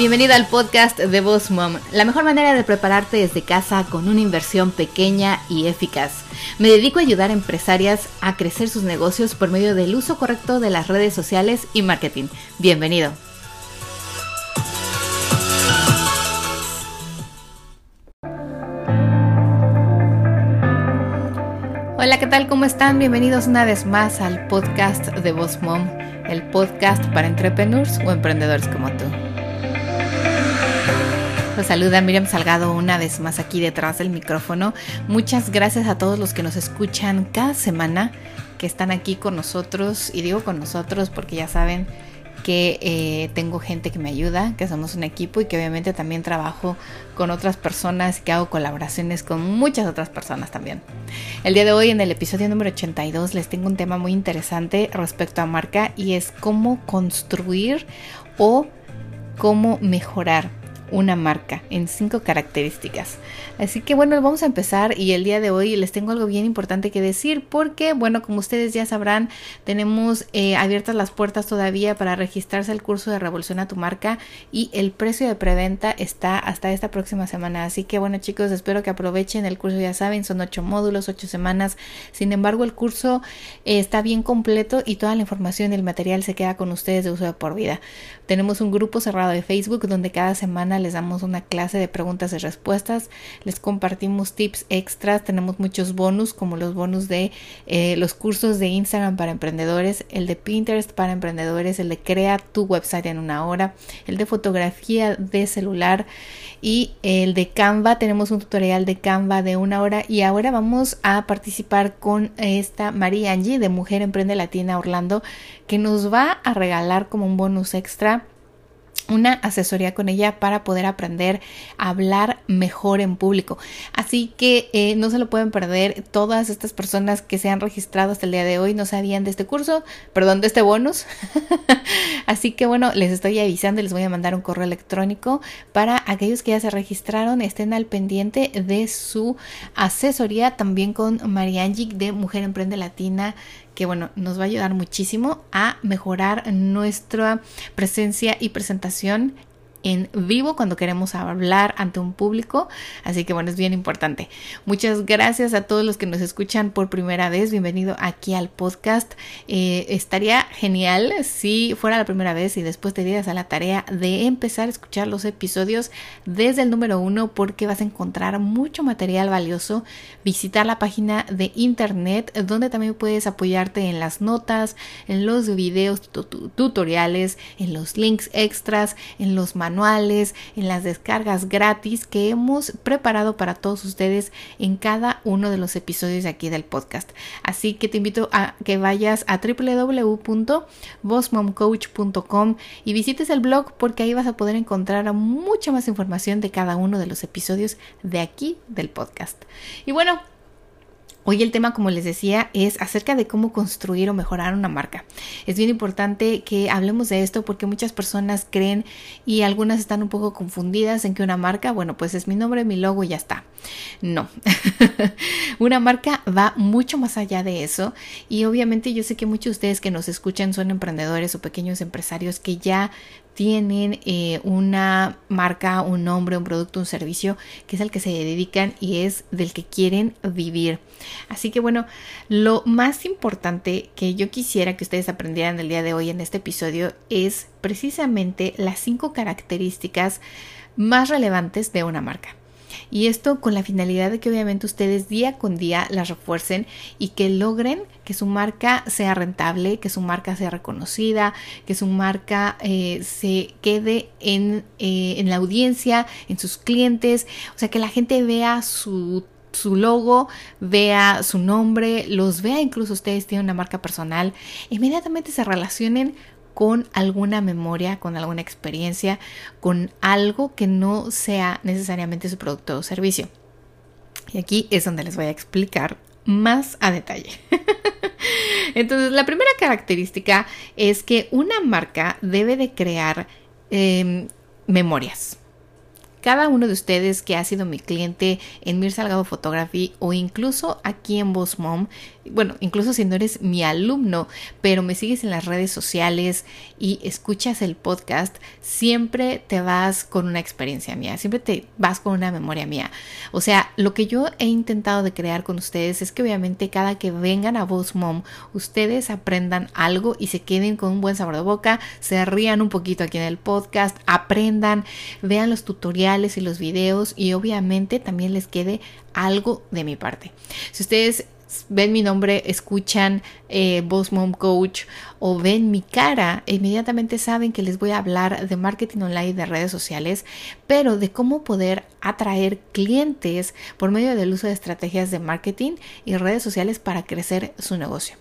Bienvenido al podcast de Boss Mom, la mejor manera de prepararte desde casa con una inversión pequeña y eficaz. Me dedico a ayudar a empresarias a crecer sus negocios por medio del uso correcto de las redes sociales y marketing. Bienvenido. Hola, ¿qué tal? ¿Cómo están? Bienvenidos una vez más al podcast de Boss Mom, el podcast para entrepreneurs o emprendedores como tú. Los saluda Miriam Salgado una vez más aquí detrás del micrófono. Muchas gracias a todos los que nos escuchan cada semana, que están aquí con nosotros. Y digo con nosotros porque ya saben que eh, tengo gente que me ayuda, que somos un equipo y que obviamente también trabajo con otras personas, que hago colaboraciones con muchas otras personas también. El día de hoy en el episodio número 82 les tengo un tema muy interesante respecto a marca y es cómo construir o cómo mejorar una marca en cinco características. Así que bueno, vamos a empezar y el día de hoy les tengo algo bien importante que decir porque bueno, como ustedes ya sabrán, tenemos eh, abiertas las puertas todavía para registrarse al curso de Revoluciona tu marca y el precio de preventa está hasta esta próxima semana. Así que bueno chicos, espero que aprovechen el curso, ya saben, son ocho módulos, ocho semanas. Sin embargo, el curso eh, está bien completo y toda la información y el material se queda con ustedes de uso de por vida. Tenemos un grupo cerrado de Facebook donde cada semana les damos una clase de preguntas y respuestas, les compartimos tips extras, tenemos muchos bonus como los bonus de eh, los cursos de Instagram para emprendedores, el de Pinterest para emprendedores, el de crea tu website en una hora, el de fotografía de celular y el de Canva, tenemos un tutorial de Canva de una hora y ahora vamos a participar con esta María Angie de Mujer Emprende Latina Orlando que nos va a regalar como un bonus extra una asesoría con ella para poder aprender a hablar mejor en público. Así que eh, no se lo pueden perder. Todas estas personas que se han registrado hasta el día de hoy no sabían de este curso, perdón, de este bonus. Así que bueno, les estoy avisando, les voy a mandar un correo electrónico para aquellos que ya se registraron, estén al pendiente de su asesoría también con Mariangic de Mujer Emprende Latina que bueno, nos va a ayudar muchísimo a mejorar nuestra presencia y presentación en vivo cuando queremos hablar ante un público. Así que bueno, es bien importante. Muchas gracias a todos los que nos escuchan por primera vez. Bienvenido aquí al podcast. Eh, estaría genial si fuera la primera vez y después te dieras a la tarea de empezar a escuchar los episodios desde el número uno porque vas a encontrar mucho material valioso. Visitar la página de internet donde también puedes apoyarte en las notas, en los videos tutoriales, en los links extras, en los manuales manuales, en las descargas gratis que hemos preparado para todos ustedes en cada uno de los episodios de aquí del podcast. Así que te invito a que vayas a www.bossmomcoach.com y visites el blog porque ahí vas a poder encontrar mucha más información de cada uno de los episodios de aquí del podcast. Y bueno, Hoy el tema, como les decía, es acerca de cómo construir o mejorar una marca. Es bien importante que hablemos de esto porque muchas personas creen y algunas están un poco confundidas en que una marca, bueno, pues es mi nombre, mi logo y ya está. No, una marca va mucho más allá de eso y obviamente yo sé que muchos de ustedes que nos escuchan son emprendedores o pequeños empresarios que ya tienen eh, una marca, un nombre, un producto, un servicio que es al que se dedican y es del que quieren vivir. Así que bueno, lo más importante que yo quisiera que ustedes aprendieran el día de hoy en este episodio es precisamente las cinco características más relevantes de una marca. Y esto con la finalidad de que obviamente ustedes día con día las refuercen y que logren que su marca sea rentable, que su marca sea reconocida, que su marca eh, se quede en, eh, en la audiencia, en sus clientes, o sea, que la gente vea su su logo, vea su nombre, los vea. Incluso ustedes tienen una marca personal, inmediatamente se relacionen con alguna memoria, con alguna experiencia, con algo que no sea necesariamente su producto o servicio. Y aquí es donde les voy a explicar más a detalle. Entonces, la primera característica es que una marca debe de crear em, memorias. Cada uno de ustedes que ha sido mi cliente en Mir Salgado Photography o incluso aquí en Boss Mom, bueno, incluso si no eres mi alumno, pero me sigues en las redes sociales y escuchas el podcast, siempre te vas con una experiencia mía, siempre te vas con una memoria mía. O sea, lo que yo he intentado de crear con ustedes es que obviamente cada que vengan a Boss Mom, ustedes aprendan algo y se queden con un buen sabor de boca, se rían un poquito aquí en el podcast, aprendan, vean los tutoriales y los videos y obviamente también les quede algo de mi parte. Si ustedes ven mi nombre, escuchan eh, Boss Mom Coach o ven mi cara, inmediatamente saben que les voy a hablar de marketing online de redes sociales, pero de cómo poder atraer clientes por medio del uso de estrategias de marketing y redes sociales para crecer su negocio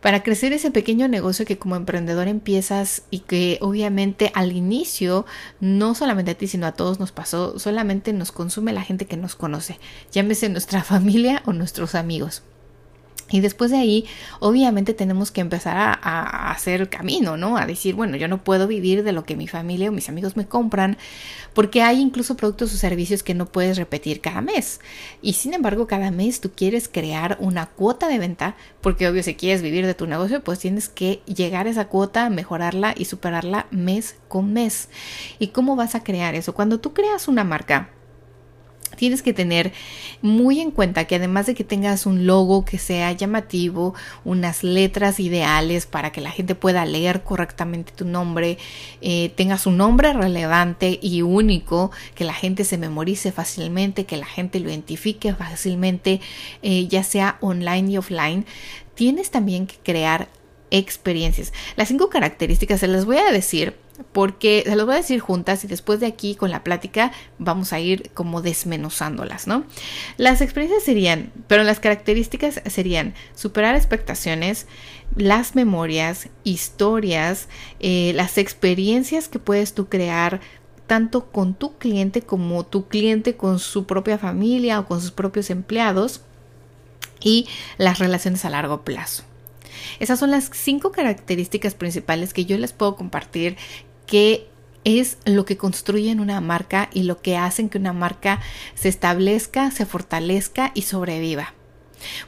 para crecer ese pequeño negocio que como emprendedor empiezas y que obviamente al inicio no solamente a ti sino a todos nos pasó, solamente nos consume la gente que nos conoce, llámese nuestra familia o nuestros amigos. Y después de ahí, obviamente tenemos que empezar a, hacer camino, ¿no? A decir, bueno, yo no puedo vivir de lo que mi familia o mis amigos me compran, porque hay incluso productos o servicios que no puedes repetir cada mes. Y sin embargo, cada mes tú quieres crear una cuota de venta, porque obvio, si quieres vivir de tu negocio, pues tienes que llegar a esa cuota, mejorarla y superarla mes con mes. ¿Y cómo vas a crear eso? Cuando tú creas una marca, tienes que tener muy en cuenta que además de que tengas un logo que sea llamativo, unas letras ideales para que la gente pueda leer correctamente tu nombre, eh, tengas un nombre relevante y único, que la gente se memorice fácilmente, que la gente lo identifique fácilmente, eh, ya sea online y offline, tienes también que crear experiencias. Las cinco características se las voy a decir porque se los voy a decir juntas y después de aquí con la plática vamos a ir como desmenuzándolas, ¿no? Las experiencias serían, pero las características serían superar expectaciones, las memorias, historias, eh, las experiencias que puedes tú crear tanto con tu cliente como tu cliente con su propia familia o con sus propios empleados y las relaciones a largo plazo. Esas son las cinco características principales que yo les puedo compartir que es lo que construyen una marca y lo que hacen que una marca se establezca, se fortalezca y sobreviva.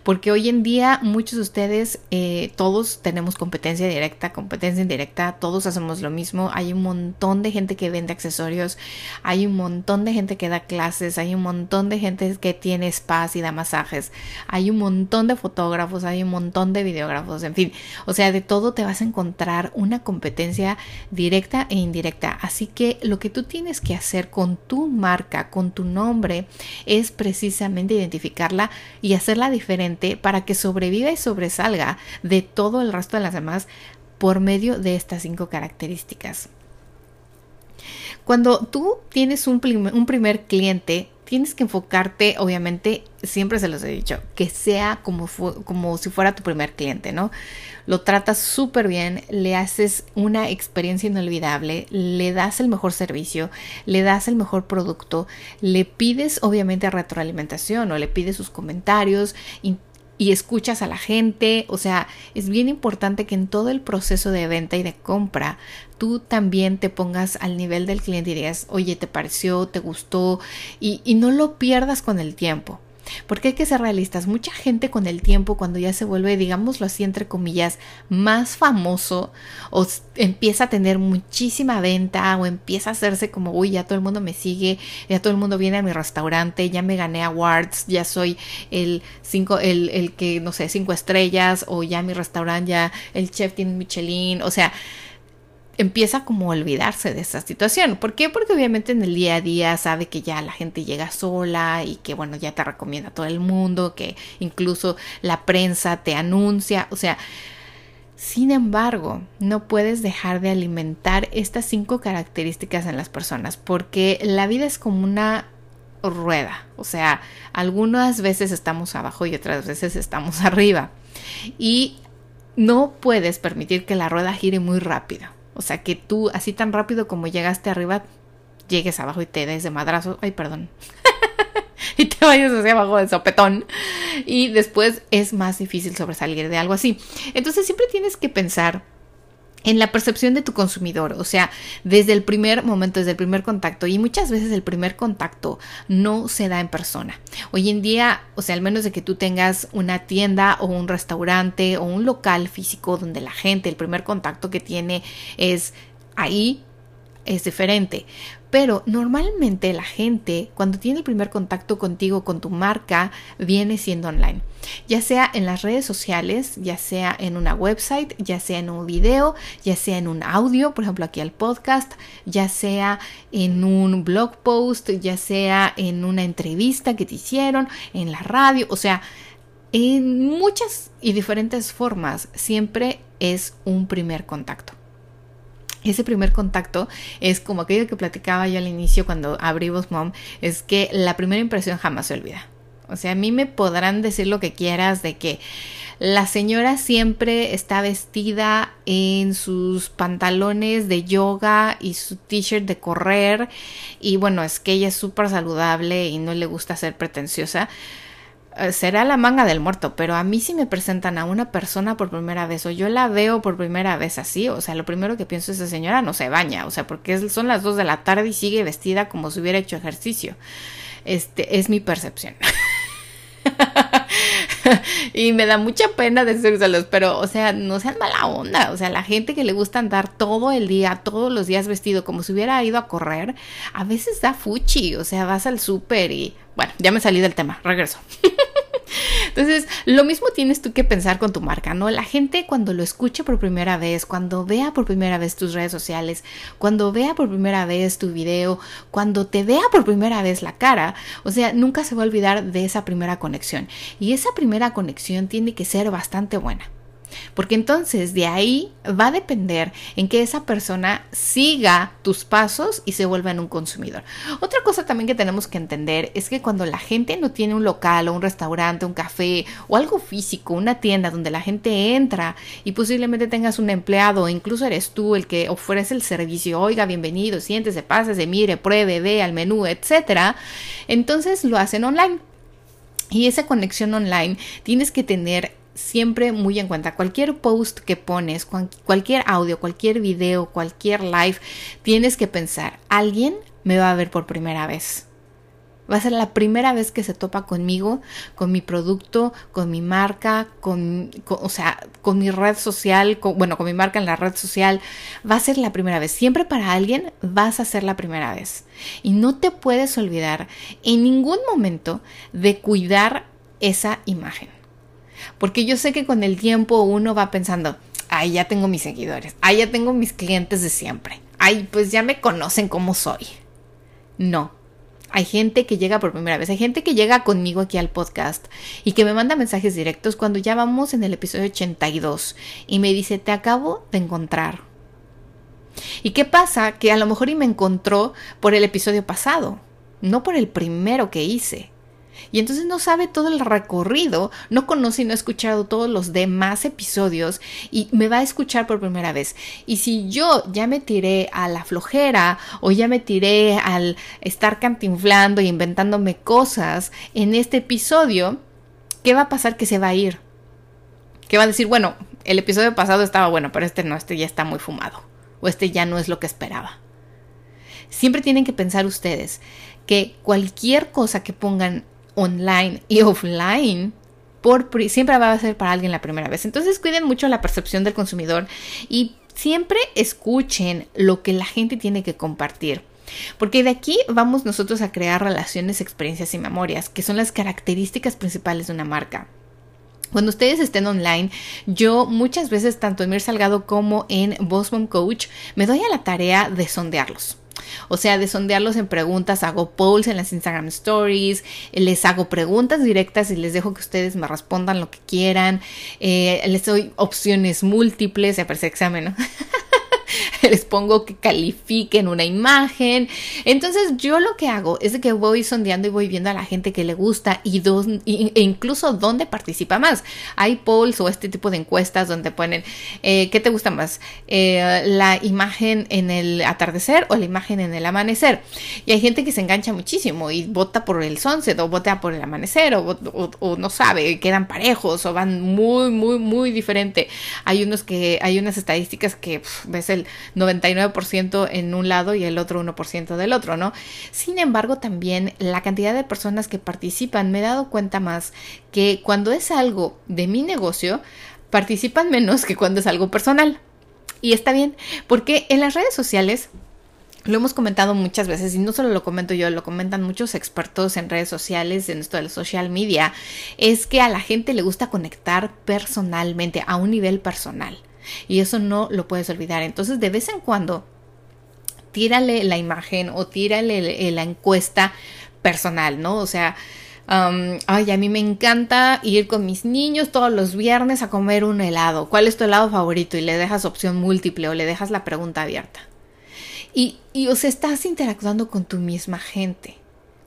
Porque hoy en día muchos de ustedes, eh, todos tenemos competencia directa, competencia indirecta, todos hacemos lo mismo. Hay un montón de gente que vende accesorios, hay un montón de gente que da clases, hay un montón de gente que tiene spas y da masajes, hay un montón de fotógrafos, hay un montón de videógrafos, en fin. O sea, de todo te vas a encontrar una competencia directa e indirecta. Así que lo que tú tienes que hacer con tu marca, con tu nombre, es precisamente identificarla y hacerla diferente para que sobreviva y sobresalga de todo el resto de las demás por medio de estas cinco características. Cuando tú tienes un, primer cliente, tienes que enfocarte, obviamente, siempre se los he dicho, que sea como, como si fuera tu primer cliente, ¿no? Lo tratas súper bien, le haces una experiencia inolvidable, le das el mejor servicio, le das el mejor producto, le pides obviamente retroalimentación o le pides sus comentarios, y escuchas a la gente. O sea, es bien importante que en todo el proceso de venta y de compra tú también te pongas al nivel del cliente y digas, oye, ¿te pareció? ¿Te gustó? Y, y no lo pierdas con el tiempo. Porque hay que ser realistas. Mucha gente con el tiempo, cuando ya se vuelve, digámoslo así, entre comillas, más famoso o empieza a tener muchísima venta o empieza a hacerse como, uy, ya todo el mundo me sigue, ya todo el mundo viene a mi restaurante, ya me gané awards, ya soy el cinco, el, el que, no sé, cinco estrellas o ya mi restaurante, ya el chef tiene Michelin, o sea, empieza como a olvidarse de esa situación. ¿Por qué? Porque obviamente en el día a día sabe que ya la gente llega sola y que bueno, ya te recomienda a todo el mundo, que incluso la prensa te anuncia, o sea, sin embargo, no puedes dejar de alimentar estas cinco características en las personas porque la vida es como una rueda, o sea, algunas veces estamos abajo y otras veces estamos arriba y no puedes permitir que la rueda gire muy rápido o sea, que tú así tan rápido como llegaste arriba, llegues abajo y te des de madrazo. Ay, perdón. y te vayas hacia abajo de sopetón. Y después es más difícil sobresalir de algo así. Entonces siempre tienes que pensar en la percepción de tu consumidor, o sea, desde el primer momento, desde el primer contacto, y muchas veces el primer contacto no se da en persona. Hoy en día, o sea, al menos de que tú tengas una tienda o un restaurante o un local físico donde la gente, el primer contacto que tiene es ahí, es diferente. Pero normalmente la gente cuando tiene el primer contacto contigo, con tu marca, viene siendo online. Ya sea en las redes sociales, ya sea en una website, ya sea en un video, ya sea en un audio, por ejemplo aquí al podcast, ya sea en un blog post, ya sea en una entrevista que te hicieron, en la radio, o sea, en muchas y diferentes formas siempre es un primer contacto ese primer contacto es como aquello que platicaba yo al inicio cuando abrí Mom, es que la primera impresión jamás se olvida. O sea, a mí me podrán decir lo que quieras de que la señora siempre está vestida en sus pantalones de yoga y su t-shirt de correr y bueno, es que ella es súper saludable y no le gusta ser pretenciosa. Eh, será la manga del muerto, pero a mí si me presentan a una persona por primera vez o yo la veo por primera vez así, o sea, lo primero que pienso es esa señora no se baña, o sea, porque son las dos de la tarde y sigue vestida como si hubiera hecho ejercicio. Este es mi percepción. y me da mucha pena decírselos, pero, o sea, no sean mala onda. O sea, la gente que le gusta andar todo el día, todos los días vestido como si hubiera ido a correr, a veces da fuchi. O sea, vas al súper y, bueno, ya me salí del tema, regreso. Entonces, lo mismo tienes tú que pensar con tu marca, ¿no? La gente cuando lo escuche por primera vez, cuando vea por primera vez tus redes sociales, cuando vea por primera vez tu video, cuando te vea por primera vez la cara, o sea, nunca se va a olvidar de esa primera conexión. Y esa primera conexión tiene que ser bastante buena. Porque entonces de ahí va a depender en que esa persona siga tus pasos y se vuelva en un consumidor. Otra cosa también que tenemos que entender es que cuando la gente no tiene un local o un restaurante, un café o algo físico, una tienda donde la gente entra y posiblemente tengas un empleado o incluso eres tú el que ofrece el servicio, oiga, bienvenido, siéntese, pásese, mire, pruebe, ve al menú, etcétera, entonces lo hacen online. Y esa conexión online tienes que tener siempre muy en cuenta. Cualquier post que pones, cualquier audio, cualquier video, cualquier live, tienes que pensar, alguien me va a ver por primera vez. Va a ser la primera vez que se topa conmigo, con mi producto, con mi marca, con, o sea, con mi red social, bueno, con mi marca en la red social. Va a ser la primera vez. Siempre para alguien vas a ser la primera vez. Y no te puedes olvidar en ningún momento de cuidar esa imagen. Porque yo sé que con el tiempo uno va pensando, ay, ya tengo mis seguidores, ay, ya tengo mis clientes de siempre, ay, pues ya me conocen cómo soy. No. Hay gente que llega por primera vez, hay gente que llega conmigo aquí al podcast y que me manda mensajes directos cuando ya vamos en el episodio 82 y me dice, te acabo de encontrar. ¿Y qué pasa? Que a lo mejor y me encontró por el episodio pasado, no por el primero que hice y entonces no sabe todo el recorrido, no conoce y no ha escuchado todos los demás episodios y me va a escuchar por primera vez. Y si yo ya me tiré a la flojera o ya me tiré al estar cantinflando y inventándome cosas en este episodio, ¿qué va a pasar? Que se va a ir. Que va a decir, bueno, el episodio pasado estaba bueno, pero este no, este ya está muy fumado. O este ya no es lo que esperaba. Siempre tienen que pensar ustedes que cualquier cosa que pongan online y offline, por, siempre va a ser para alguien la primera vez. Entonces cuiden mucho la percepción del consumidor y siempre escuchen lo que la gente tiene que compartir. Porque de aquí vamos nosotros a crear relaciones, experiencias y memorias, que son las características principales de una marca. Cuando ustedes estén online, yo muchas veces, tanto en Mir Salgado como en Bossman Coach, me doy a la tarea de sondearlos. O sea, de sondearlos en preguntas, hago polls en las Instagram Stories, les hago preguntas directas y les dejo que ustedes me respondan lo que quieran, eh, les doy opciones múltiples, ya parece examen, ¿no? les pongo que califiquen una imagen. Entonces yo lo que hago es que voy sondeando y voy viendo a la gente que le gusta y, dos, e incluso dónde participa más. Hay polls o este tipo de encuestas donde ponen eh, qué te gusta más, eh, la imagen en el atardecer o la imagen en el amanecer. Y hay gente que se engancha muchísimo y vota por el sunset o vota por el amanecer o, no sabe, quedan parejos o van muy, muy, muy diferente. Hay unos que, hay unas estadísticas que ves el 99% en un lado y el otro 1% del otro, ¿no? Sin embargo, también la cantidad de personas que participan, me he dado cuenta más que cuando es algo de mi negocio, participan menos que cuando es algo personal. Y está bien, porque en las redes sociales lo hemos comentado muchas veces y no solo lo comento yo, lo comentan muchos expertos en redes sociales, en esto de social media, es que a la gente le gusta conectar personalmente, a un nivel personal. Y eso no lo puedes olvidar. Entonces, de vez en cuando, tírale la imagen o tírale la encuesta personal, ¿no? O sea, ay, a mí me encanta ir con mis niños todos los viernes a comer un helado. ¿Cuál es tu helado favorito? Y le dejas opción múltiple o le dejas la pregunta abierta. Y, y os estás interactuando con tu misma gente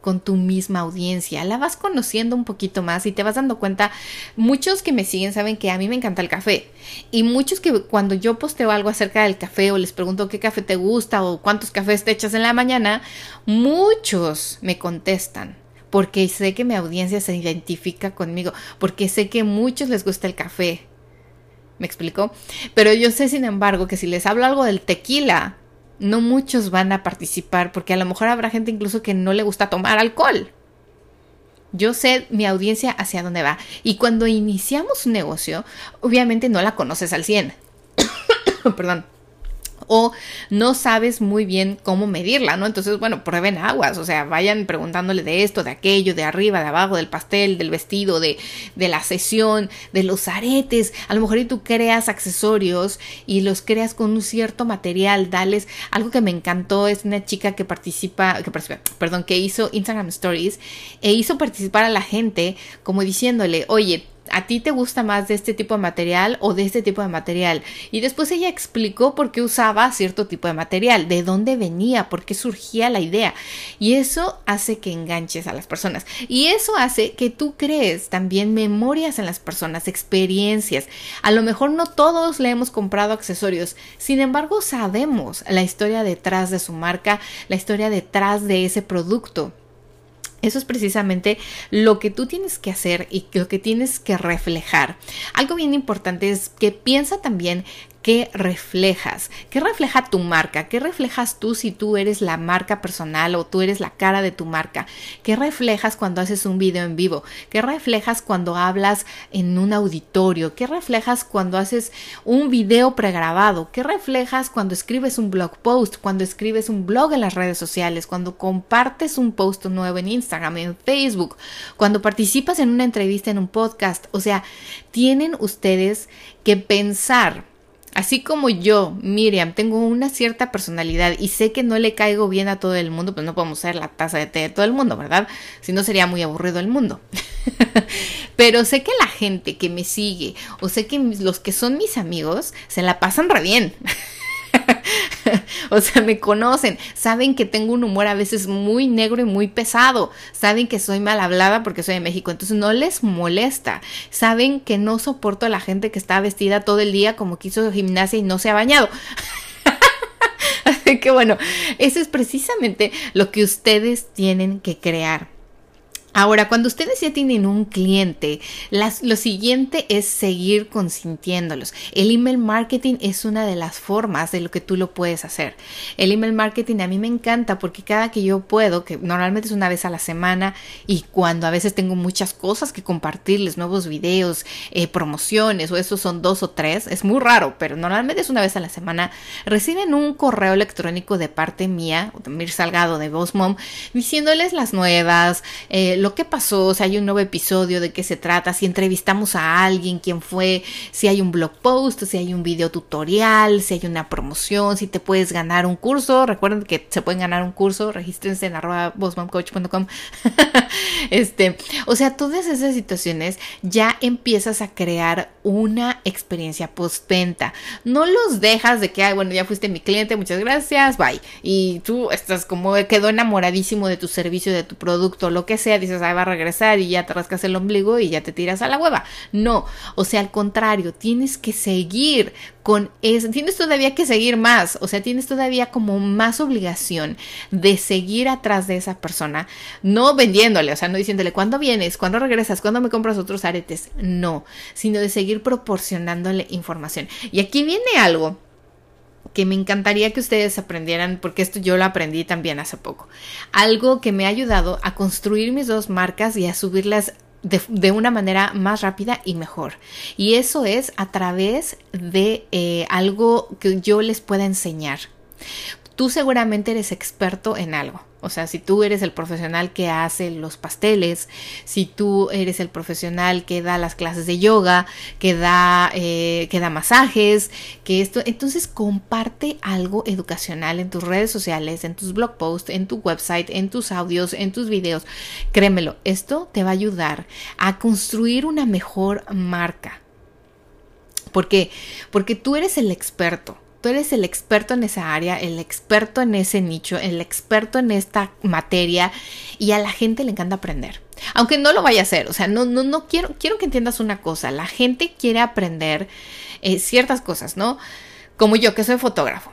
con tu misma audiencia, la vas conociendo un poquito más y te vas dando cuenta, muchos que me siguen saben que a mí me encanta el café y muchos que cuando yo posteo algo acerca del café o les pregunto qué café te gusta o cuántos cafés te echas en la mañana, muchos me contestan porque sé que mi audiencia se identifica conmigo, porque sé que a muchos les gusta el café. ¿Me explico? Pero yo sé, sin embargo, que si les hablo algo del tequila, no muchos van a participar porque a lo mejor habrá gente incluso que no le gusta tomar alcohol. Yo sé mi audiencia hacia dónde va. Y cuando iniciamos un negocio, obviamente no la conoces al 100. Perdón o no sabes muy bien cómo medirla, ¿no? Entonces, bueno, prueben aguas, o sea, vayan preguntándole de esto, de aquello, de arriba, de abajo, del pastel, del vestido, de, de la sesión, de los aretes. A lo mejor y tú creas accesorios y los creas con un cierto material, dales algo que me encantó, es una chica que participa, que participa, perdón, que hizo Instagram Stories e hizo participar a la gente como diciéndole, oye, ¿A ti te gusta más de este tipo de material o de este tipo de material? Y después ella explicó por qué usaba cierto tipo de material, de dónde venía, por qué surgía la idea. Y eso hace que enganches a las personas. Y eso hace que tú crees también memorias en las personas, experiencias. A lo mejor no todos le hemos comprado accesorios, sin embargo sabemos la historia detrás de su marca, la historia detrás de ese producto. Eso es precisamente lo que tú tienes que hacer y lo que tienes que reflejar. Algo bien importante es que piensa también ¿Qué reflejas? ¿Qué refleja tu marca? ¿Qué reflejas tú si tú eres la marca personal o tú eres la cara de tu marca? ¿Qué reflejas cuando haces un video en vivo? ¿Qué reflejas cuando hablas en un auditorio? ¿Qué reflejas cuando haces un video pregrabado? ¿Qué reflejas cuando escribes un blog post? Cuando escribes un blog en las redes sociales? Cuando compartes un post nuevo en Instagram, en Facebook? Cuando participas en una entrevista en un podcast? O sea, tienen ustedes que pensar Así como yo, Miriam, tengo una cierta personalidad y sé que no le caigo bien a todo el mundo, pues no podemos ser la taza de té de todo el mundo, ¿verdad? Si no sería muy aburrido el mundo. Pero sé que la gente que me sigue o sé que los que son mis amigos se la pasan re bien. o sea, me conocen, saben que tengo un humor a veces muy negro y muy pesado, saben que soy mal hablada porque soy de México, entonces no les molesta, saben que no soporto a la gente que está vestida todo el día como que hizo gimnasia y no se ha bañado. Así que bueno, eso es precisamente lo que ustedes tienen que crear. Ahora, cuando ustedes ya tienen un cliente, lo siguiente es seguir consintiéndolos. El email marketing es una de las formas de lo que tú lo puedes hacer. El email marketing a mí me encanta porque cada que yo puedo, que normalmente es una vez a la semana y cuando a veces tengo muchas cosas que compartirles, nuevos videos, eh, promociones o esos son dos o tres, es muy raro, pero normalmente es una vez a la semana, reciben un correo electrónico de parte mía, de Mir Salgado de Boss Mom, diciéndoles las nuevas, eh, lo que pasó, si hay un nuevo episodio, de qué se trata, si entrevistamos a alguien, quién fue, si hay un blog post, si hay un video tutorial, si hay una promoción, si te puedes ganar un curso. Recuerden que se pueden ganar un curso, regístrense en arroba bossmomcoach.com. este, o sea, todas esas situaciones ya empiezas a crear una experiencia postventa. No los dejas de que, ay, bueno, ya fuiste mi cliente, muchas gracias, bye. Y tú estás como quedó enamoradísimo de tu servicio, de tu producto, lo que sea, dices, ay, va a regresar y ya te rascas el ombligo y ya te tiras a la hueva. No, o sea, al contrario, tienes que seguir con eso, tienes todavía que seguir más, o sea, tienes todavía como más obligación de seguir atrás de esa persona, no vendiéndole, o sea, no diciéndole, ¿cuándo vienes? ¿Cuándo regresas? ¿Cuándo me compras otros aretes? No, sino de seguir proporcionándole información. Y aquí viene algo que me encantaría que ustedes aprendieran, porque esto yo lo aprendí también hace poco. Algo que me ha ayudado a construir mis dos marcas y a subirlas de, una manera más rápida y mejor. Y eso es a través de eh, algo que yo les pueda enseñar. Tú seguramente eres experto en algo. O sea, si tú eres el profesional que hace los pasteles, si tú eres el profesional que da las clases de yoga, que da, eh, que da masajes, que esto, entonces comparte algo educacional en tus redes sociales, en tus blog posts, en tu website, en tus audios, en tus videos. Créemelo, esto te va a ayudar a construir una mejor marca. ¿Por qué? Porque tú eres el experto. Tú eres el experto en esa área, el experto en ese nicho, el experto en esta materia y a la gente le encanta aprender. Aunque no lo vaya a hacer, o sea, no, no, no quiero, quiero que entiendas una cosa, la gente quiere aprender eh, ciertas cosas, ¿no? Como yo que soy fotógrafo.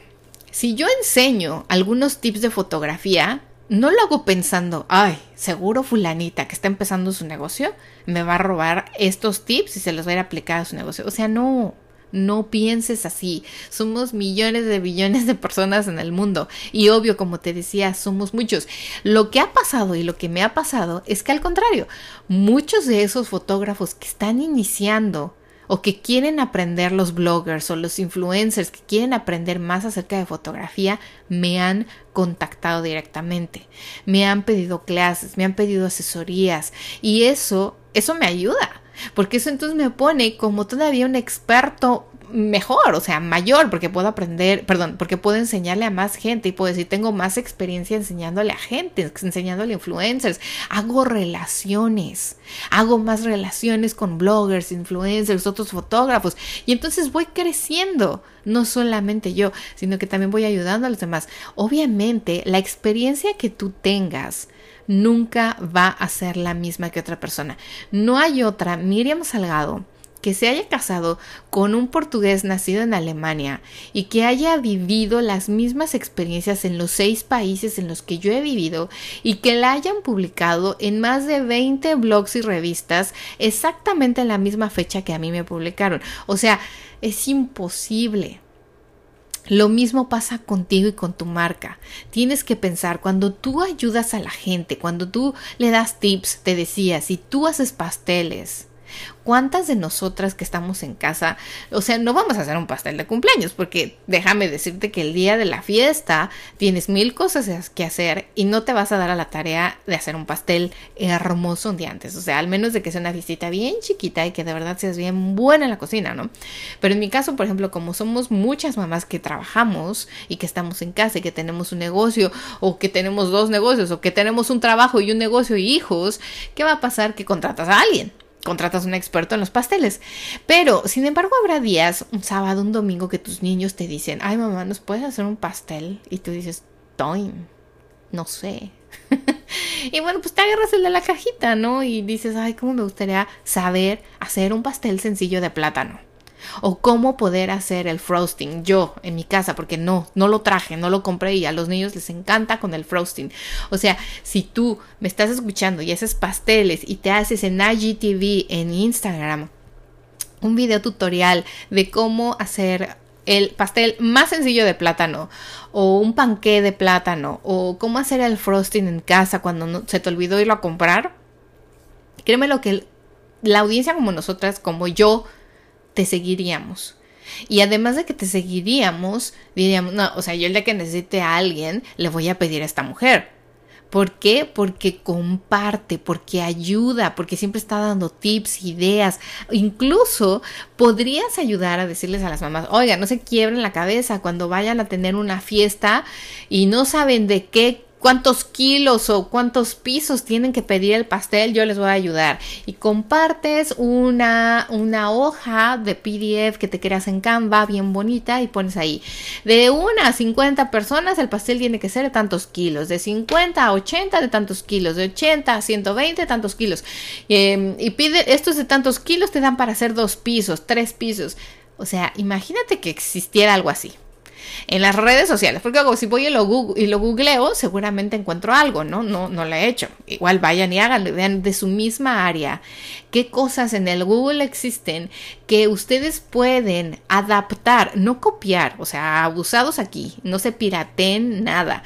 Si yo enseño algunos tips de fotografía, no lo hago pensando, ay, seguro fulanita que está empezando su negocio me va a robar estos tips y se los va a ir a aplicar a su negocio. O sea, no, no pienses así. Somos millones de billones de personas en el mundo. Y obvio, como te decía, somos muchos. Lo que ha pasado y lo que me ha pasado es que al contrario, muchos de esos fotógrafos que están iniciando o que quieren aprender los bloggers o los influencers que quieren aprender más acerca de fotografía, me han contactado directamente. Me han pedido clases, me han pedido asesorías y eso, eso me ayuda porque eso entonces me pone como todavía un experto mejor, o sea, mayor, porque puedo aprender, perdón, porque puedo enseñarle a más gente y puedo decir, tengo más experiencia enseñándole a gente, enseñándole a influencers, hago relaciones, hago más relaciones con bloggers, influencers, otros fotógrafos, y entonces voy creciendo, no solamente yo, sino que también voy ayudando a los demás. Obviamente, la experiencia que tú tengas, nunca va a ser la misma que otra persona. No hay otra Miriam Salgado que se haya casado con un portugués nacido en Alemania y que haya vivido las mismas experiencias en los seis países en los que yo he vivido y que la hayan publicado en más de 20 blogs y revistas exactamente en la misma fecha que a mí me publicaron. O sea, es imposible. Lo mismo pasa contigo y con tu marca. Tienes que pensar, cuando tú ayudas a la gente, cuando tú le das tips, te decía, si tú haces pasteles, ¿Cuántas de nosotras que estamos en casa, o sea, no vamos a hacer un pastel de cumpleaños, porque déjame decirte que el día de la fiesta tienes mil cosas que hacer y no te vas a dar a la tarea de hacer un pastel hermoso un día antes, o sea, al menos de que sea una visita bien chiquita y que de verdad seas bien buena en la cocina, ¿no? Pero en mi caso, por ejemplo, como somos muchas mamás que trabajamos y que estamos en casa y que tenemos un negocio o que tenemos dos negocios o que tenemos un trabajo y un negocio y hijos, ¿qué va a pasar? Que contratas a alguien contratas un experto en los pasteles. Pero, sin embargo, habrá días, un sábado, un domingo, que tus niños te dicen, ay mamá, ¿nos puedes hacer un pastel? Y tú dices, Toin, no sé. y bueno, pues te agarras el de la cajita, ¿no? Y dices, ay, cómo me gustaría saber hacer un pastel sencillo de plátano o cómo poder hacer el frosting yo en mi casa, porque no, no lo traje, no lo compré y a los niños les encanta con el frosting. O sea, si tú me estás escuchando y haces pasteles y te haces en IGTV en Instagram un video tutorial de cómo hacer el pastel más sencillo de plátano o un panqué de plátano o cómo hacer el frosting en casa cuando se te olvidó irlo a comprar, créeme lo que la audiencia como nosotras, como yo, te seguiríamos. Y además de que te seguiríamos, diríamos, no, o sea, yo el día que necesite a alguien, le voy a pedir a esta mujer. ¿Por qué? Porque comparte, porque ayuda, porque siempre está dando tips, ideas. Incluso podrías ayudar a decirles a las mamás, oiga, no se quiebren la cabeza cuando vayan a tener una fiesta y no saben de qué cuántos kilos o cuántos pisos tienen que pedir el pastel, yo les voy a ayudar. Y compartes una, una hoja de PDF que te creas en Canva bien bonita y pones ahí. De una a 50 personas el pastel tiene que ser de tantos kilos. De 50 a 80 de tantos kilos. De 80 a 120 de tantos kilos. Em, y pide estos de tantos kilos te dan para hacer dos pisos, tres pisos. O sea, imagínate que existiera algo así en las redes sociales, porque si voy y lo, y lo googleo, seguramente encuentro algo, ¿no? No, no lo he hecho. Igual vayan y háganlo, vean de su misma área qué cosas en el Google existen que ustedes pueden adaptar, no copiar, o sea, abusados aquí, no se pirateen nada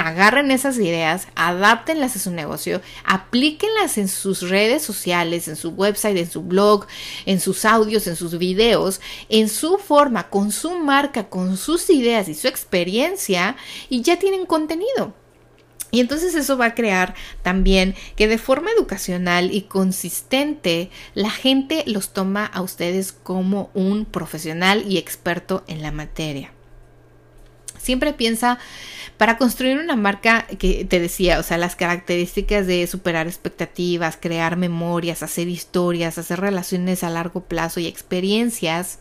agarren esas ideas, adáptenlas a su negocio, aplíquenlas en sus redes sociales, en su website, en su blog, en sus audios, en sus videos, en su forma, con su marca, con sus ideas y su experiencia y ya tienen contenido. Y entonces eso va a crear también que de forma educacional y consistente la gente los toma a ustedes como un profesional y experto en la materia. Siempre piensa para construir una marca que te decía, o sea, las características de superar expectativas, crear memorias, hacer historias, hacer relaciones a largo plazo y experiencias,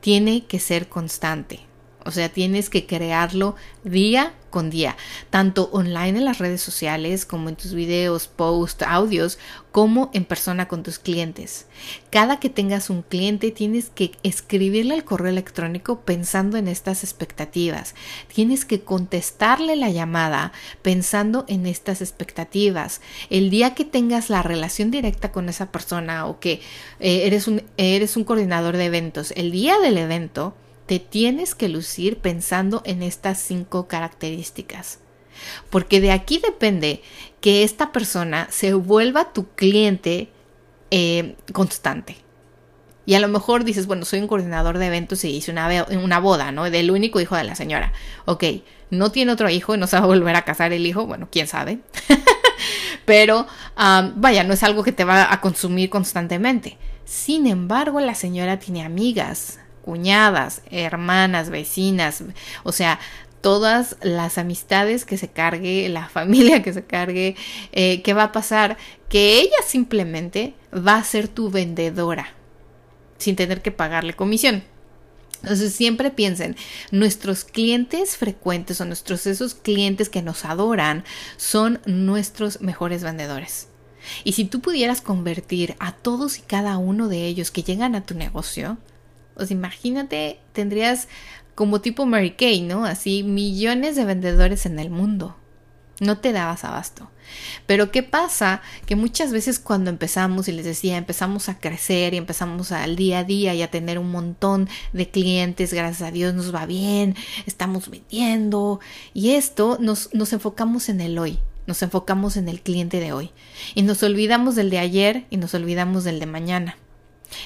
tiene que ser constante. O sea, tienes que crearlo día con día, tanto online en las redes sociales como en tus videos, posts, audios, como en persona con tus clientes. Cada que tengas un cliente tienes que escribirle el correo electrónico pensando en estas expectativas. Tienes que contestarle la llamada pensando en estas expectativas. El día que tengas la relación directa con esa persona o que eh, eres, un, eres un coordinador de eventos, el día del evento, te tienes que lucir pensando en estas cinco características. Porque de aquí depende que esta persona se vuelva tu cliente eh, constante. Y a lo mejor dices, bueno, soy un coordinador de eventos y hice una, una boda, ¿no? Del único hijo de la señora. Ok, no tiene otro hijo y no se va a volver a casar el hijo, bueno, quién sabe. Pero vaya, no es algo que te va a consumir constantemente. Sin embargo, la señora tiene amigas, cuñadas, hermanas, vecinas, o sea, todas las amistades que se cargue, la familia que se cargue, eh, ¿qué va a pasar? Que ella simplemente va a ser tu vendedora sin tener que pagarle comisión. Entonces siempre piensen, nuestros clientes frecuentes o nuestros esos clientes que nos adoran son nuestros mejores vendedores. Y si tú pudieras convertir a todos y cada uno de ellos que llegan a tu negocio, pues imagínate, tendrías como tipo Mary Kay, ¿no? Así millones de vendedores en el mundo. No te dabas abasto. Pero ¿qué pasa? Que muchas veces cuando empezamos, y les decía, empezamos a crecer y empezamos al día a día y a tener un montón de clientes, gracias a Dios nos va bien, estamos vendiendo y esto nos, nos enfocamos en el hoy, nos enfocamos en el cliente de hoy y nos olvidamos del de ayer y nos olvidamos del de mañana.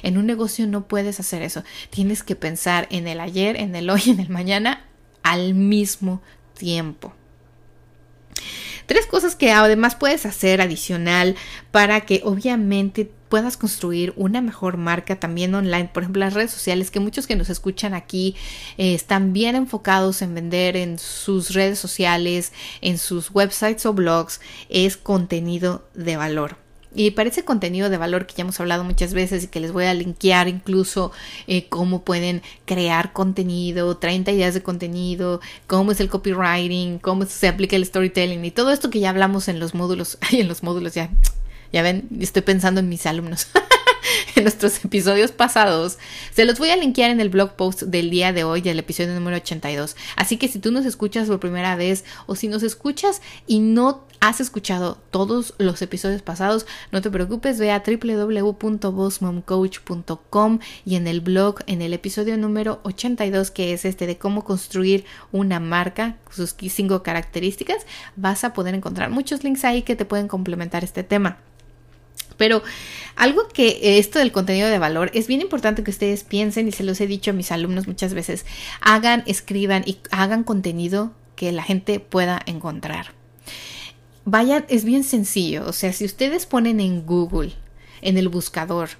En un negocio no puedes hacer eso. Tienes que pensar en el ayer, en el hoy, en el mañana al mismo tiempo. Tres cosas que además puedes hacer adicional para que obviamente puedas construir una mejor marca también online. Por ejemplo, las redes sociales, que muchos que nos escuchan aquí eh, están bien enfocados en vender en sus redes sociales, en sus websites o blogs, es contenido de valor. Y para ese contenido de valor que ya hemos hablado muchas veces y que les voy a linkear incluso eh, cómo pueden crear contenido, 30 ideas de contenido, cómo es el copywriting, cómo se aplica el storytelling y todo esto que ya hablamos en los módulos, ay, en los módulos ya, ya ven, estoy pensando en mis alumnos. en nuestros episodios pasados, se los voy a linkear en el blog post del día de hoy, del episodio número 82. Así que si tú nos escuchas por primera vez o si nos escuchas y no has escuchado todos los episodios pasados, no te preocupes, ve a www.bossmomcoach.com y en el blog, en el episodio número 82, que es este de cómo construir una marca, sus cinco características, vas a poder encontrar muchos links ahí que te pueden complementar este tema. Pero algo que eh, esto del contenido de valor es bien importante que ustedes piensen y se los he dicho a mis alumnos muchas veces, hagan, escriban y hagan contenido que la gente pueda encontrar. vayan, es bien sencillo. O sea, si ustedes ponen en Google, en el buscador,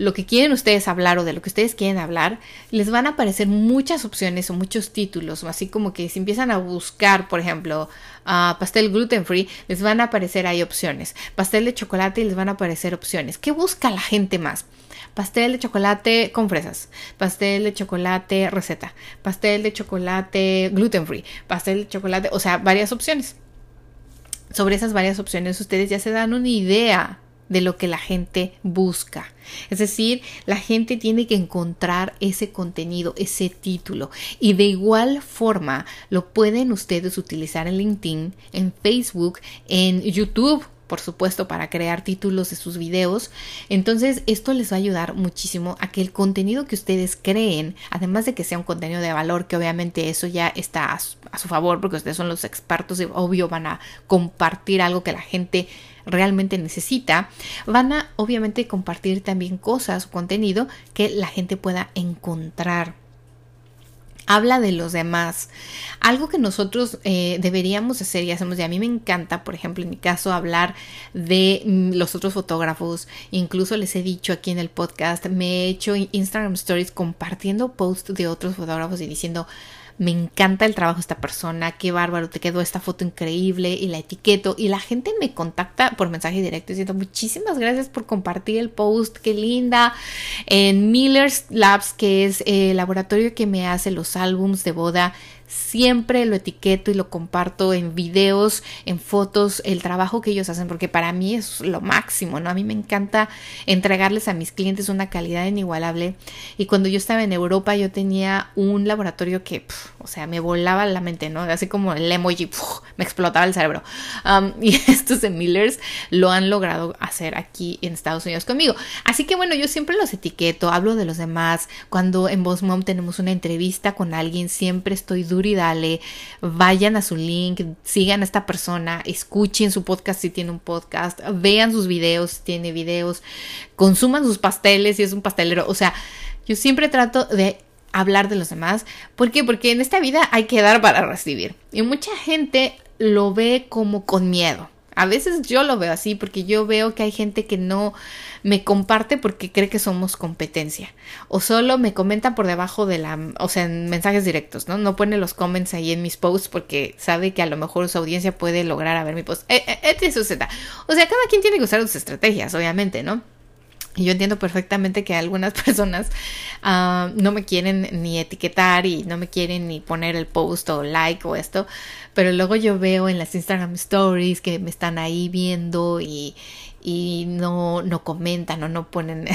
lo que quieren ustedes hablar o de lo que ustedes quieren hablar, les van a aparecer muchas opciones o muchos títulos, así como que si empiezan a buscar, por ejemplo, pastel gluten free, les van a aparecer ahí opciones, pastel de chocolate y les van a aparecer opciones. ¿Qué busca la gente más? Pastel de chocolate con fresas, pastel de chocolate receta, pastel de chocolate gluten free, pastel de chocolate, o sea, varias opciones. Sobre esas varias opciones ustedes ya se dan una idea de lo que la gente busca. Es decir, la gente tiene que encontrar ese contenido, ese título. Y de igual forma lo pueden ustedes utilizar en LinkedIn, en Facebook, en YouTube por supuesto, para crear títulos de sus videos. Entonces, esto les va a ayudar muchísimo a que el contenido que ustedes creen, además de que sea un contenido de valor, que obviamente eso ya está a su, a su favor, porque ustedes son los expertos y obvio van a compartir algo que la gente realmente necesita, van a obviamente compartir también cosas contenido que la gente pueda encontrar habla de los demás. Algo que nosotros eh, deberíamos hacer y hacemos, y a mí me encanta, por ejemplo, en mi caso, hablar de mm, los otros fotógrafos. Incluso les he dicho aquí en el podcast, me he hecho Instagram Stories compartiendo posts de otros fotógrafos y diciendo, me encanta el trabajo de esta persona, qué bárbaro, te quedó esta foto increíble y la etiqueto y la gente me contacta por mensaje directo diciendo muchísimas gracias por compartir el post, qué linda. En Miller's Labs, que es el laboratorio que me hace los álbums de boda, siempre lo etiqueto y lo comparto en videos, en fotos, el trabajo que ellos hacen, porque para mí es lo máximo, ¿no? A mí me encanta entregarles a mis clientes una calidad inigualable. Y cuando yo estaba en Europa, yo tenía un laboratorio que, o sea, me volaba la mente, ¿no? Así como el emoji, me explotaba el cerebro. Um, y estos de Millers lo han logrado hacer aquí en Estados Unidos conmigo. Así que bueno, yo siempre los etiqueto, hablo de los demás. Cuando en Boss Mom tenemos una entrevista con alguien, siempre estoy duro y dale, vayan a su link, sigan a esta persona, escuchen su podcast si tiene un podcast, vean sus videos si tiene videos, consuman sus pasteles si es un pastelero, o sea, yo siempre trato de hablar de los demás. ¿Por qué? Porque en esta vida hay que dar para recibir. Y mucha gente lo ve como con miedo. A veces yo lo veo así porque yo veo que hay gente que no me comparte porque cree que somos competencia o solo me comenta por debajo de la, o sea, en mensajes directos, ¿no? No pone los comments ahí en mis posts porque sabe que a lo mejor su audiencia puede lograr a ver mi post. Eh, eh, eh O sea, cada quien tiene que usar sus estrategias, obviamente, ¿no? Y yo entiendo perfectamente que algunas personas ah, no me quieren ni etiquetar y no me quieren ni poner el post o like o esto, pero luego yo veo en las Instagram Stories que me están ahí viendo y, y no, no comentan o no ponen...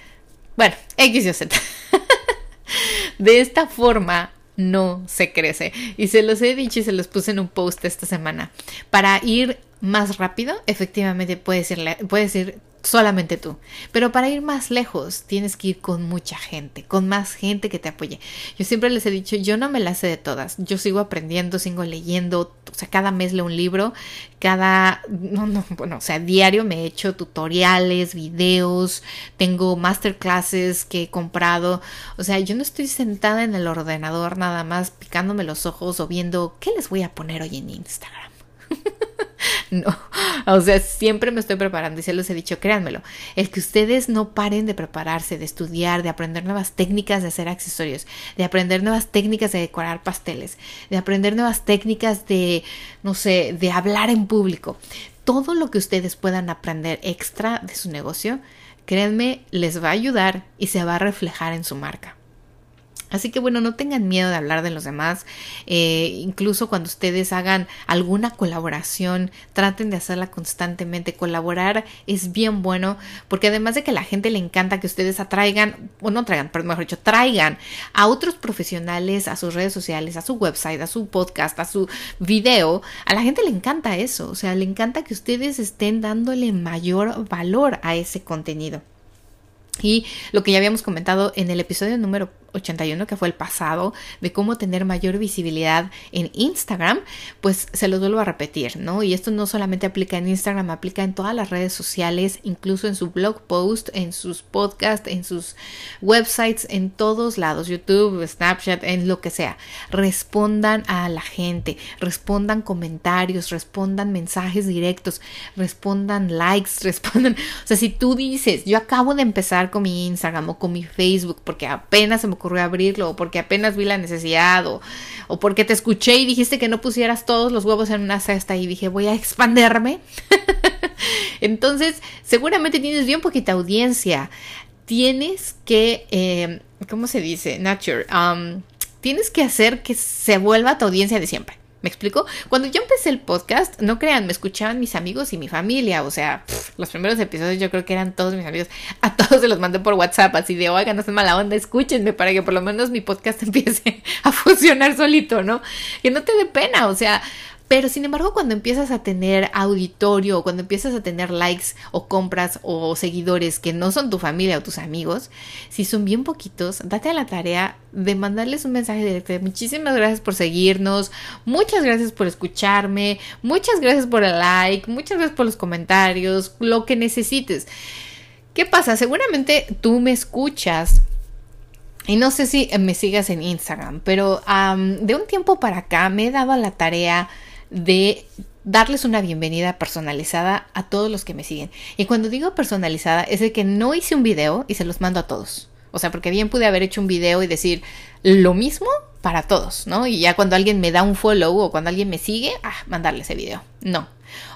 bueno, X y Z. De esta forma no se crece. Y se los he dicho y se los puse en un post esta semana. Para ir más rápido, efectivamente puedes ir, puedes ir solamente tú. Pero para ir más lejos tienes que ir con mucha gente, con más gente que te apoye. Yo siempre les he dicho, yo no me la sé de todas, yo sigo aprendiendo, sigo leyendo, o sea, cada mes leo un libro, cada, no, no, bueno, o sea, diario me he hecho tutoriales, videos, tengo masterclasses que he comprado, o sea, yo no estoy sentada en el ordenador nada más picándome los ojos o viendo qué les voy a poner hoy en Instagram. no, o sea, siempre me estoy preparando y se los he dicho, créanmelo, el que ustedes no paren de prepararse, de estudiar, de aprender nuevas técnicas de hacer accesorios, de aprender nuevas técnicas de decorar pasteles, de aprender nuevas técnicas de, no sé, de hablar en público, todo lo que ustedes puedan aprender extra de su negocio, créanme, les va a ayudar y se va a reflejar en su marca. Así que bueno, no tengan miedo de hablar de los demás. Eh, incluso cuando ustedes hagan alguna colaboración, traten de hacerla constantemente. Colaborar es bien bueno porque además de que a la gente le encanta que ustedes atraigan, o no traigan, pero mejor dicho, traigan a otros profesionales a sus redes sociales, a su website, a su podcast, a su video, a la gente le encanta eso. O sea, le encanta que ustedes estén dándole mayor valor a ese contenido. Y lo que ya habíamos comentado en el episodio número 81, que fue el pasado, de cómo tener mayor visibilidad en Instagram, pues se los vuelvo a repetir, ¿no? Y esto no solamente aplica en Instagram, aplica en todas las redes sociales, incluso en su blog post, en sus podcasts, en sus websites, en todos lados, YouTube, Snapchat, en lo que sea. Respondan a la gente, respondan comentarios, respondan mensajes directos, respondan likes, respondan, o sea, si tú dices, yo acabo de empezar con mi Instagram o con mi Facebook porque apenas se me abrirlo o porque apenas vi la necesidad o, o porque te escuché y dijiste que no pusieras todos los huevos en una cesta y dije voy a expanderme. Entonces, seguramente tienes bien poquita audiencia. Tienes que, eh, ¿cómo se dice? Nature. Um, tienes que hacer que se vuelva tu audiencia de siempre. ¿Me explico? Cuando yo empecé el podcast, no crean, me escuchaban mis amigos y mi familia. O sea, los primeros episodios yo creo que eran todos mis amigos. A todos se los mandé por WhatsApp, así de, oigan, no sean mala onda, escúchenme para que por lo menos mi podcast empiece a funcionar solito, ¿no? Que no te dé pena, o sea, pero sin embargo, cuando empiezas a tener auditorio, cuando empiezas a tener likes o compras o seguidores que no son tu familia o tus amigos, si son bien poquitos, date a la tarea de mandarles un mensaje directo. Muchísimas gracias por seguirnos, muchas gracias por escucharme, muchas gracias por el like, muchas gracias por los comentarios, lo que necesites. ¿Qué pasa? Seguramente tú me escuchas y no sé si me sigas en Instagram, pero de un tiempo para acá me he dado a la tarea de darles una bienvenida personalizada a todos los que me siguen. Y cuando digo personalizada es de que no hice un video y se los mando a todos. O sea, porque bien pude haber hecho un video y decir lo mismo para todos, ¿no? Y ya cuando alguien me da un follow o cuando alguien me sigue, ah, mandarle ese video. No.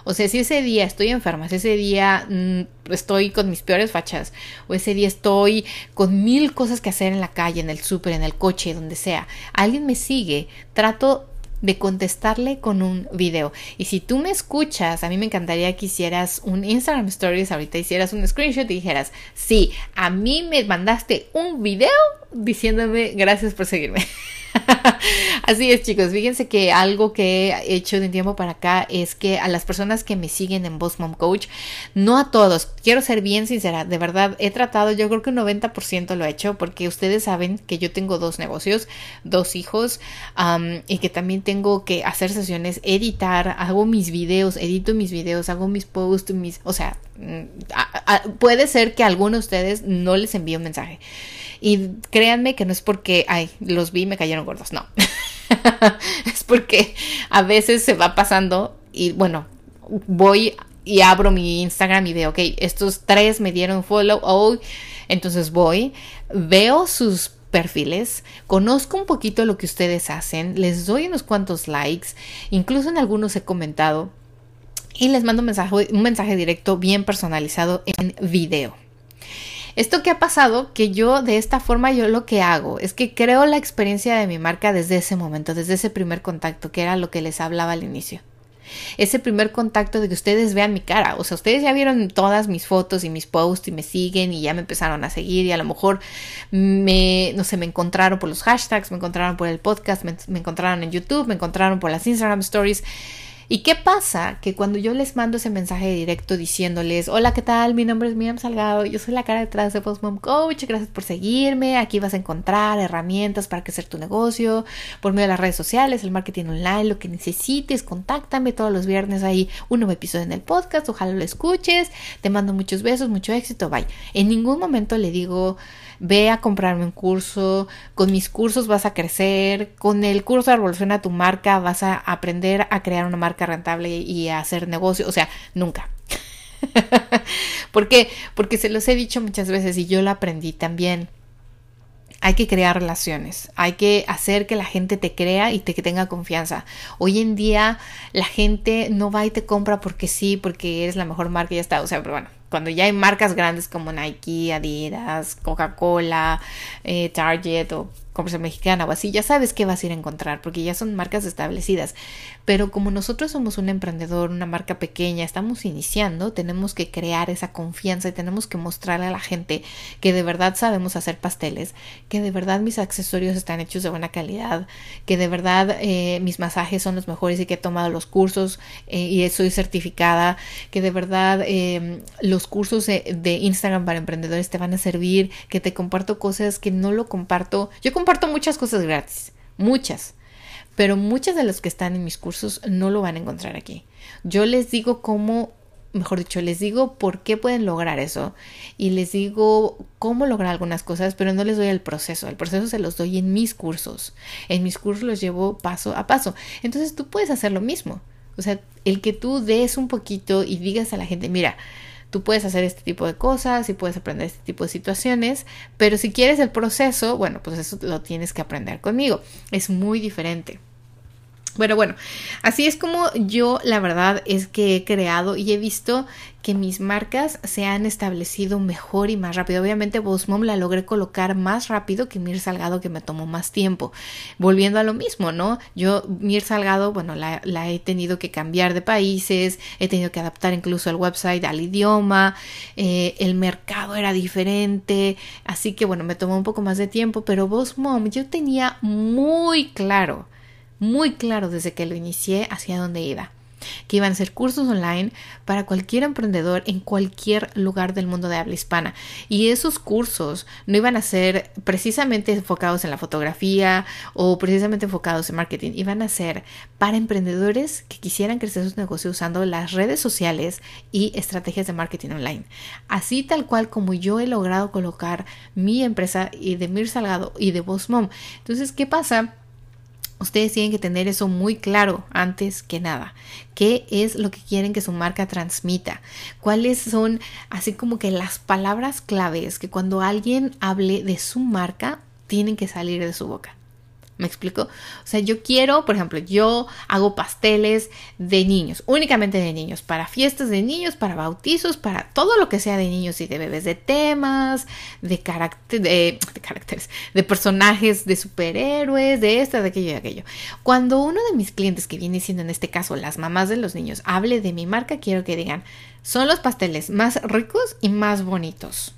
O sea, si ese día estoy enferma, si ese día mm, estoy con mis peores fachas, o ese día estoy con mil cosas que hacer en la calle, en el súper, en el coche, donde sea, alguien me sigue, trato de contestarle con un video. Y si tú me escuchas, a mí me encantaría que hicieras un Instagram Stories, ahorita hicieras un screenshot y dijeras, sí, a mí me mandaste un video diciéndome gracias por seguirme. Así es, chicos. Fíjense que algo que he hecho de un tiempo para acá es que a las personas que me siguen en Boss Mom Coach, no a todos, quiero ser bien sincera, de verdad, he tratado, yo creo que un 90% lo he hecho, porque ustedes saben que yo tengo dos negocios, dos hijos, y que también tengo que hacer sesiones, editar, hago mis videos, edito mis videos, hago mis posts, mis, o sea, mm, puede ser que a alguno de ustedes no les envíe un mensaje. Y créanme que no es porque, ay, los vi y me cayeron gordos, no. es porque a veces se va pasando y bueno, voy y abro mi Instagram y veo, ok, estos tres me dieron follow, oh, entonces voy, veo sus perfiles, conozco un poquito lo que ustedes hacen, les doy unos cuantos likes, incluso en algunos he comentado y les mando un mensaje, un mensaje directo bien personalizado en video. Esto que ha pasado, que yo de esta forma yo lo que hago es que creo la experiencia de mi marca desde ese momento, desde ese primer contacto, que era lo que les hablaba al inicio. Ese primer contacto de que ustedes vean mi cara, o sea, ustedes ya vieron todas mis fotos y mis posts y me siguen y ya me empezaron a seguir y a lo mejor me, no sé, me encontraron por los hashtags, me encontraron por el podcast, me, me encontraron en YouTube, me encontraron por las Instagram stories ¿Y qué pasa? Que cuando yo les mando ese mensaje directo diciéndoles, hola, ¿qué tal? Mi nombre es Miriam Salgado, yo soy la cara detrás de Post Mom Coach, gracias por seguirme, aquí vas a encontrar herramientas para crecer tu negocio por medio de las redes sociales, el marketing online, lo que necesites, contáctame todos los viernes ahí un nuevo episodio en el podcast, ojalá lo escuches, te mando muchos besos, mucho éxito, bye. En ningún momento le digo, ve a comprarme un curso, con mis cursos vas a crecer, con el curso de Revoluciona tu marca vas a aprender a crear una marca rentable y a hacer negocio, o sea, nunca. ¿Por qué? Porque se los he dicho muchas veces y yo lo aprendí también. Hay que crear relaciones, hay que hacer que la gente te crea y te que tenga confianza. Hoy en día la gente no va y te compra porque sí, porque eres la mejor marca y ya está. O sea, pero bueno, cuando ya hay marcas grandes como Nike, Adidas, Coca-Cola, eh, Target o Comercial Mexicana o así, ya sabes qué vas a ir a encontrar porque ya son marcas establecidas. Pero como nosotros somos un emprendedor, una marca pequeña, estamos iniciando, tenemos que crear esa confianza y tenemos que mostrarle a la gente que de verdad sabemos hacer pasteles, que de verdad mis accesorios están hechos de buena calidad, que de verdad eh, mis masajes son los mejores y que he tomado los cursos eh, y soy certificada, que de verdad eh, los cursos de Instagram para emprendedores te van a servir, que te comparto cosas que no lo comparto. Yo comparto muchas cosas gratis, muchas, pero muchas de las que están en mis cursos no lo van a encontrar aquí. Yo les digo cómo, mejor dicho, les digo por qué pueden lograr eso y les digo cómo lograr algunas cosas, pero no les doy el proceso. El proceso se los doy en mis cursos. En mis cursos los llevo paso a paso. Entonces tú puedes hacer lo mismo. O sea, el que tú des un poquito y digas a la gente, mira, Tú puedes hacer este tipo de cosas y puedes aprender este tipo de situaciones, pero si quieres el proceso, bueno, pues eso lo tienes que aprender conmigo. Es muy diferente. Bueno, bueno, así es como yo la verdad es que he creado y he visto que mis marcas se han establecido mejor y más rápido. Obviamente Bossmom la logré colocar más rápido que Mir Salgado que me tomó más tiempo. Volviendo a lo mismo, ¿no? Yo Mir Salgado, bueno, la, he tenido que cambiar de países, he tenido que adaptar incluso el website al idioma, eh, el mercado era diferente, así que bueno, me tomó un poco más de tiempo, pero Bossmom yo tenía muy claro muy claro desde que lo inicié hacia dónde iba que iban a ser cursos online para cualquier emprendedor en cualquier lugar del mundo de habla hispana. Y esos cursos no iban a ser precisamente enfocados en la fotografía o precisamente enfocados en marketing, iban a ser para emprendedores que quisieran crecer sus negocios usando las redes sociales y estrategias de marketing online. Así tal cual como yo he logrado colocar mi empresa y de Mir Salgado y de Boss Mom. Entonces, ¿qué pasa? Ustedes tienen que tener eso muy claro antes que nada. ¿Qué es lo que quieren que su marca transmita? ¿Cuáles son así como que las palabras claves que cuando alguien hable de su marca tienen que salir de su boca? ¿Me explico? O sea, yo quiero, por ejemplo, yo hago pasteles de niños, únicamente de niños, para fiestas de niños, para bautizos, para todo lo que sea de niños y de bebés, de temas, de, carácter, de, caracteres, de personajes, de superhéroes, de esto, de aquello y de aquello. Cuando uno de mis clientes, que viene siendo en este caso las mamás de los niños, hable de mi marca, quiero que digan, son los pasteles más ricos y más bonitos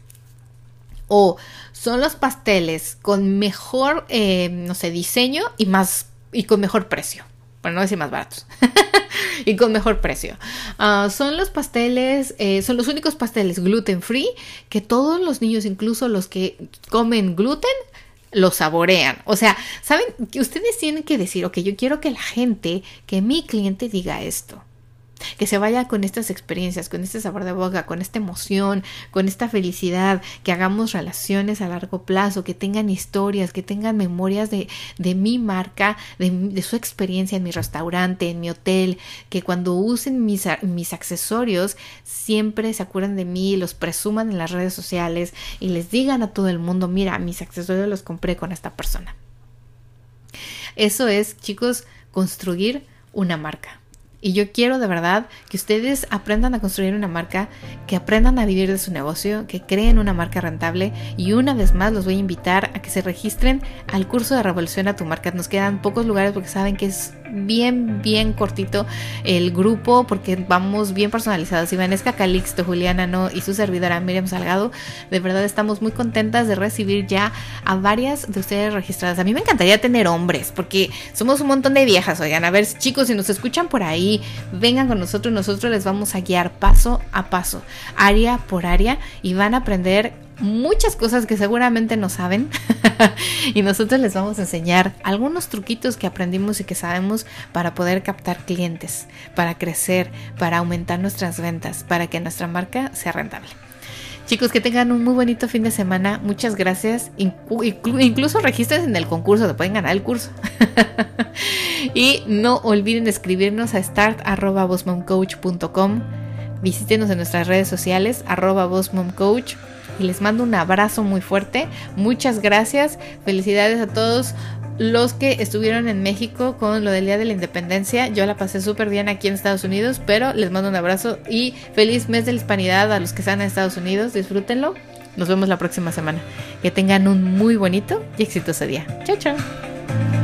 o son los pasteles con mejor, eh, no sé, diseño y más y con mejor precio. Para no decir más baratos. y con mejor precio. Ah, son los pasteles, eh, son los únicos pasteles gluten free que todos los niños, incluso los que comen gluten, lo saborean. O sea, saben ustedes tienen que decir, ok, yo quiero que la gente, que mi cliente diga esto que se vaya con estas experiencias, con este sabor de boca, con esta emoción, con esta felicidad, que hagamos relaciones a largo plazo, que tengan historias, que tengan memorias de, de mi marca, de, su experiencia en mi restaurante, en mi hotel, que cuando usen mis, mis accesorios siempre se acuerden de mí, los presuman en las redes sociales y les digan a todo el mundo, mira, mis accesorios los compré con esta persona. Eso es, chicos, construir una marca. Y yo quiero de verdad que ustedes aprendan a construir una marca, que aprendan a vivir de su negocio, que creen una marca rentable. Y una vez más los voy a invitar a que se registren al curso de Revolución a tu marca. Nos quedan pocos lugares porque saben que es bien, bien cortito el grupo porque vamos bien personalizados. Ivanesca Calixto, Juliana No y su servidora Miriam Salgado. De verdad estamos muy contentas de recibir ya a varias de ustedes registradas. A mí me encantaría tener hombres porque somos un montón de viejas. Oigan, a ver chicos, si nos escuchan por ahí, vengan con nosotros. Nosotros les vamos a guiar paso a paso, área por área y van a aprender muchas cosas que seguramente no saben y nosotros les vamos a enseñar algunos truquitos que aprendimos y que sabemos para poder captar clientes, para crecer, para aumentar nuestras ventas, para que nuestra marca sea rentable. Chicos, que tengan un muy bonito fin de semana. Muchas gracias. incluso registren en el concurso, te pueden ganar el curso. y no olviden escribirnos a start.bosmomcoach.com. Visítenos en nuestras redes sociales, arroba bosmomcoach y les mando un abrazo muy fuerte. Muchas gracias. Felicidades a todos los que estuvieron en México con lo del Día de la Independencia. Yo la pasé súper bien aquí en Estados Unidos, pero les mando un abrazo y feliz mes de la hispanidad a los que están en Estados Unidos. Disfrútenlo. Nos vemos la próxima semana. Que tengan un muy bonito y exitoso día. Chao, chao.